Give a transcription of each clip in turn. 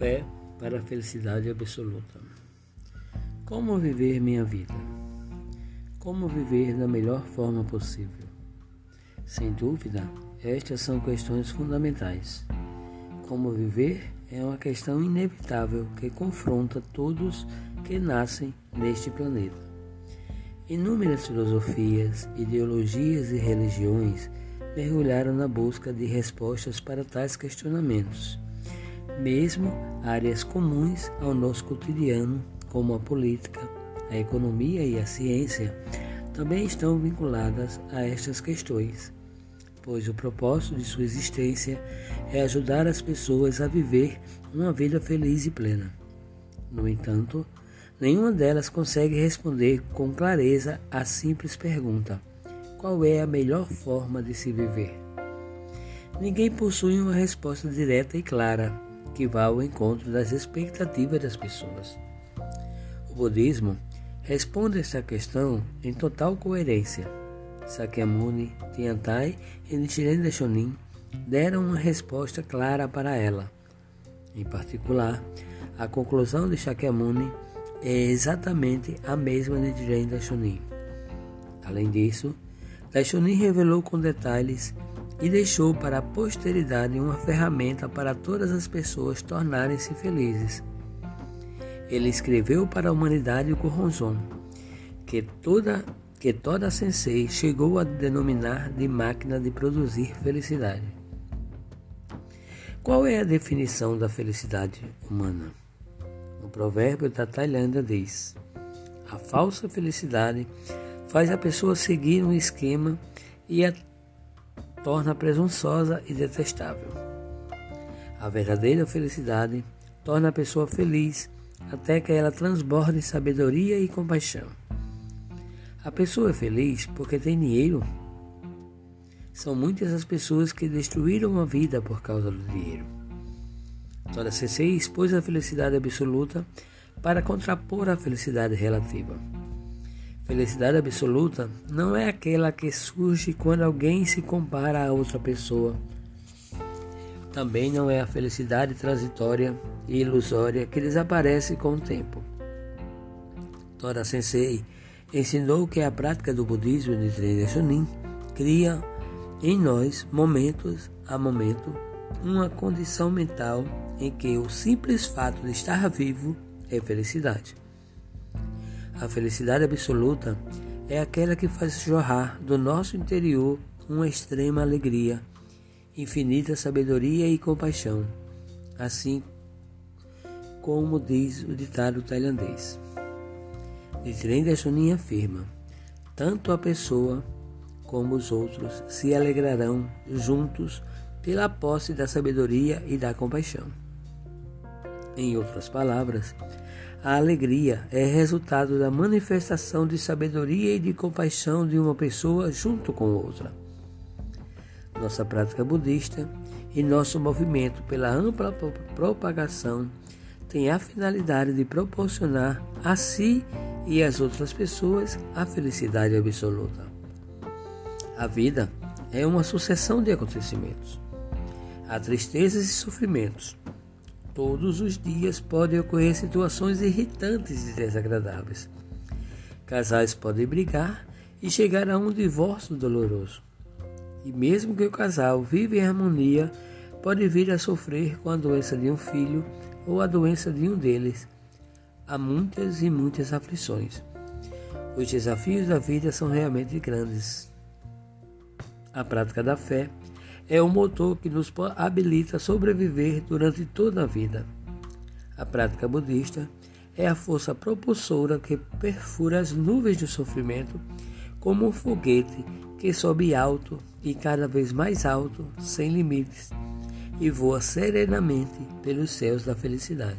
Fé para a felicidade absoluta. Como viver minha vida? Como viver da melhor forma possível? Sem dúvida, estas são questões fundamentais. Como viver é uma questão inevitável que confronta todos que nascem neste planeta. Inúmeras filosofias, ideologias e religiões mergulharam na busca de respostas para tais questionamentos. Mesmo áreas comuns ao nosso cotidiano, como a política, a economia e a ciência, também estão vinculadas a estas questões, pois o propósito de sua existência é ajudar as pessoas a viver uma vida feliz e plena. No entanto, nenhuma delas consegue responder com clareza a simples pergunta: qual é a melhor forma de se viver? Ninguém possui uma resposta direta e clara que vá ao encontro das expectativas das pessoas. O budismo responde esta questão em total coerência. Sakyamuni, Tiantai e Nichiren Daishonin deram uma resposta clara para ela. Em particular, a conclusão de Shakyamuni é exatamente a mesma de Nichiren Daishonin. Além disso, Daishonin revelou com detalhes e deixou para a posteridade uma ferramenta para todas as pessoas tornarem-se felizes. Ele escreveu para a humanidade o Goronzon, que toda que toda sensei chegou a denominar de máquina de produzir felicidade. Qual é a definição da felicidade humana? O provérbio da Tailândia diz: a falsa felicidade faz a pessoa seguir um esquema e a torna presunçosa e detestável. A verdadeira felicidade torna a pessoa feliz até que ela transborde sabedoria e compaixão. A pessoa é feliz porque tem dinheiro. São muitas as pessoas que destruíram a vida por causa do dinheiro. Toda CC expôs a felicidade absoluta para contrapor a felicidade relativa. Felicidade absoluta não é aquela que surge quando alguém se compara a outra pessoa. Também não é a felicidade transitória e ilusória que desaparece com o tempo. Tora Sensei ensinou que a prática do budismo de Trina Shunin cria em nós, momentos a momento, uma condição mental em que o simples fato de estar vivo é felicidade. A felicidade absoluta é aquela que faz jorrar do nosso interior uma extrema alegria, infinita sabedoria e compaixão, assim como diz o ditado tailandês. Nichiren Daishonin afirma: tanto a pessoa como os outros se alegrarão juntos pela posse da sabedoria e da compaixão. Em outras palavras, a alegria é resultado da manifestação de sabedoria e de compaixão de uma pessoa junto com outra. Nossa prática budista e nosso movimento pela ampla propagação tem a finalidade de proporcionar a si e às outras pessoas a felicidade absoluta. A vida é uma sucessão de acontecimentos. Há tristezas e sofrimentos, Todos os dias podem ocorrer situações irritantes e desagradáveis. Casais podem brigar e chegar a um divórcio doloroso. E mesmo que o casal viva em harmonia, pode vir a sofrer com a doença de um filho ou a doença de um deles. Há muitas e muitas aflições. Os desafios da vida são realmente grandes. A prática da fé é o motor que nos habilita a sobreviver durante toda a vida. A prática budista é a força propulsora que perfura as nuvens de sofrimento como um foguete que sobe alto e cada vez mais alto, sem limites, e voa serenamente pelos céus da felicidade.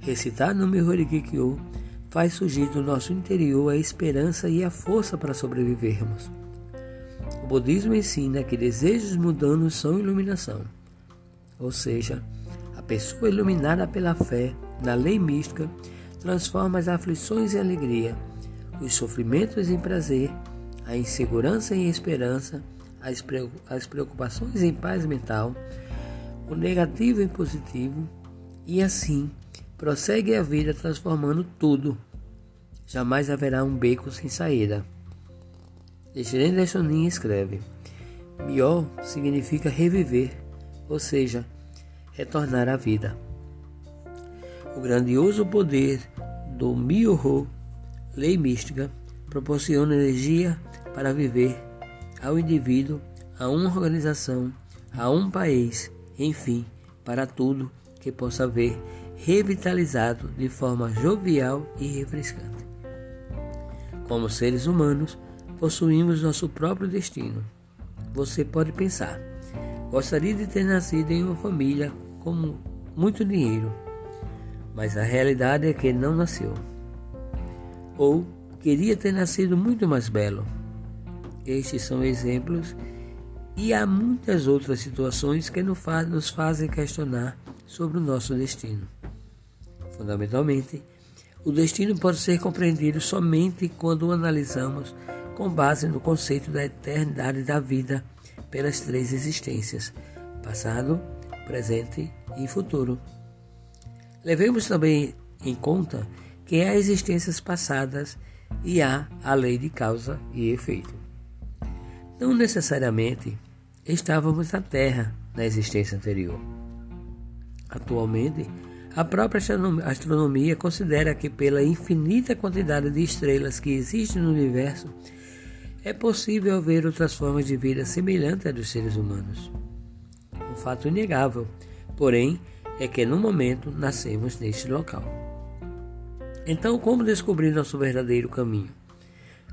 Recitar no Mihori Kikyo faz surgir do nosso interior a esperança e a força para sobrevivermos. O budismo ensina que desejos mundanos são iluminação, ou seja, a pessoa iluminada pela fé na lei mística transforma as aflições em alegria, os sofrimentos em prazer, a insegurança em esperança, as preocupações em paz mental, o negativo em positivo e assim prossegue a vida transformando tudo. Jamais haverá um beco sem saída. Desirene Lechonin escreve: Mior significa reviver, ou seja, retornar à vida. O grandioso poder do Myoho, lei mística, proporciona energia para viver ao indivíduo, a uma organização, a um país, enfim, para tudo que possa ver revitalizado de forma jovial e refrescante. Como seres humanos, possuímos nosso próprio destino. Você pode pensar: gostaria de ter nascido em uma família com muito dinheiro, mas a realidade é que não nasceu. Ou queria ter nascido muito mais belo. Estes são exemplos e há muitas outras situações que nos fazem questionar sobre o nosso destino. Fundamentalmente, o destino pode ser compreendido somente quando o analisamos com base no conceito da eternidade da vida pelas três existências: passado, presente e futuro. Levemos também em conta que há existências passadas e há a lei de causa e efeito. Não necessariamente estávamos na Terra na existência anterior. Atualmente, a própria astronomia considera que, pela infinita quantidade de estrelas que existem no universo, é possível ver outras formas de vida semelhantes à dos seres humanos. Um fato inegável, porém, é que no momento nascemos neste local. Então, como descobrir nosso verdadeiro caminho?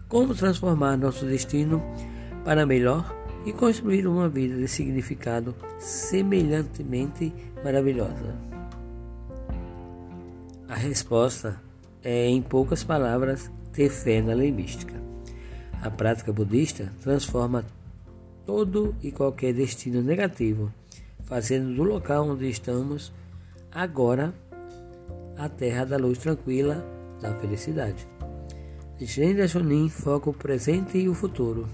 Como transformar nosso destino para melhor e construir uma vida de significado semelhantemente maravilhosa? A resposta é, em poucas palavras, ter fé na lei mística. A prática budista transforma todo e qualquer destino negativo, fazendo do local onde estamos agora a terra da luz tranquila da felicidade. Nichiren Shonin foca o presente e o futuro.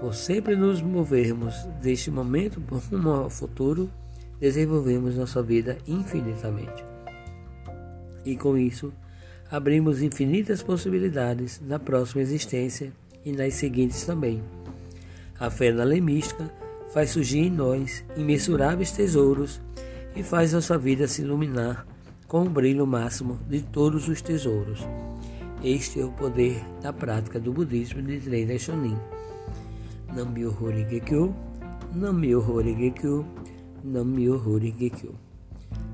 Por sempre nos movermos deste momento rumo ao futuro, desenvolvemos nossa vida infinitamente. E com isso, abrimos infinitas possibilidades na próxima existência e nas seguintes também. A fé na lei mística faz surgir em nós imensuráveis tesouros e faz nossa vida se iluminar com o brilho máximo de todos os tesouros. Este é o poder da prática do budismo de Trem Shonin. Nam-myoho Renge-kyo, Nam-myoho Renge-kyo, Nam-myoho Renge-kyo.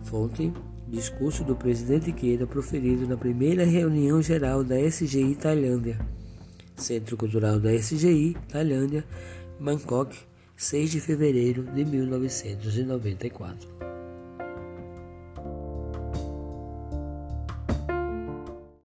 Fonte: Discurso do presidente Queira proferido na primeira reunião geral da SGI Tailândia. Centro Cultural da SGI Tailândia, Bangkok, 6 de fevereiro de 1994.